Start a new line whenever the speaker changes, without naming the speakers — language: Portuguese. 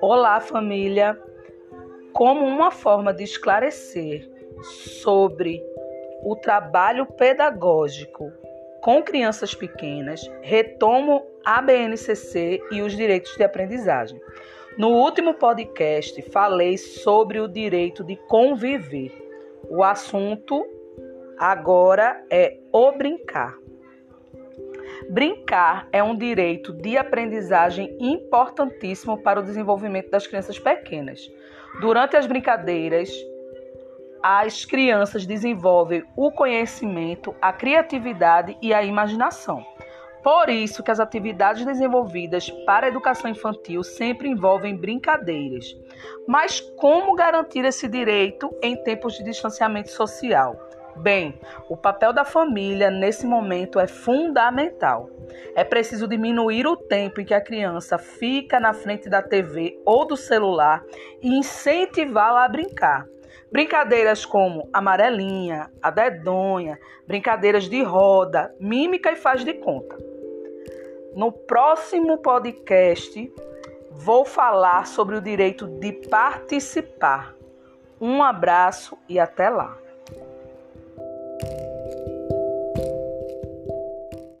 Olá, família! Como uma forma de esclarecer sobre o trabalho pedagógico com crianças pequenas, retomo a BNCC e os direitos de aprendizagem. No último podcast, falei sobre o direito de conviver. O assunto agora é o brincar. Brincar é um direito de aprendizagem importantíssimo para o desenvolvimento das crianças pequenas. Durante as brincadeiras, as crianças desenvolvem o conhecimento, a criatividade e a imaginação. Por isso que as atividades desenvolvidas para a educação infantil sempre envolvem brincadeiras. Mas como garantir esse direito em tempos de distanciamento social? Bem, o papel da família nesse momento é fundamental. É preciso diminuir o tempo em que a criança fica na frente da TV ou do celular e incentivá-la a brincar. Brincadeiras como amarelinha, a dedonha, brincadeiras de roda, mímica e faz de conta. No próximo podcast, vou falar sobre o direito de participar. Um abraço e até lá! Thank you.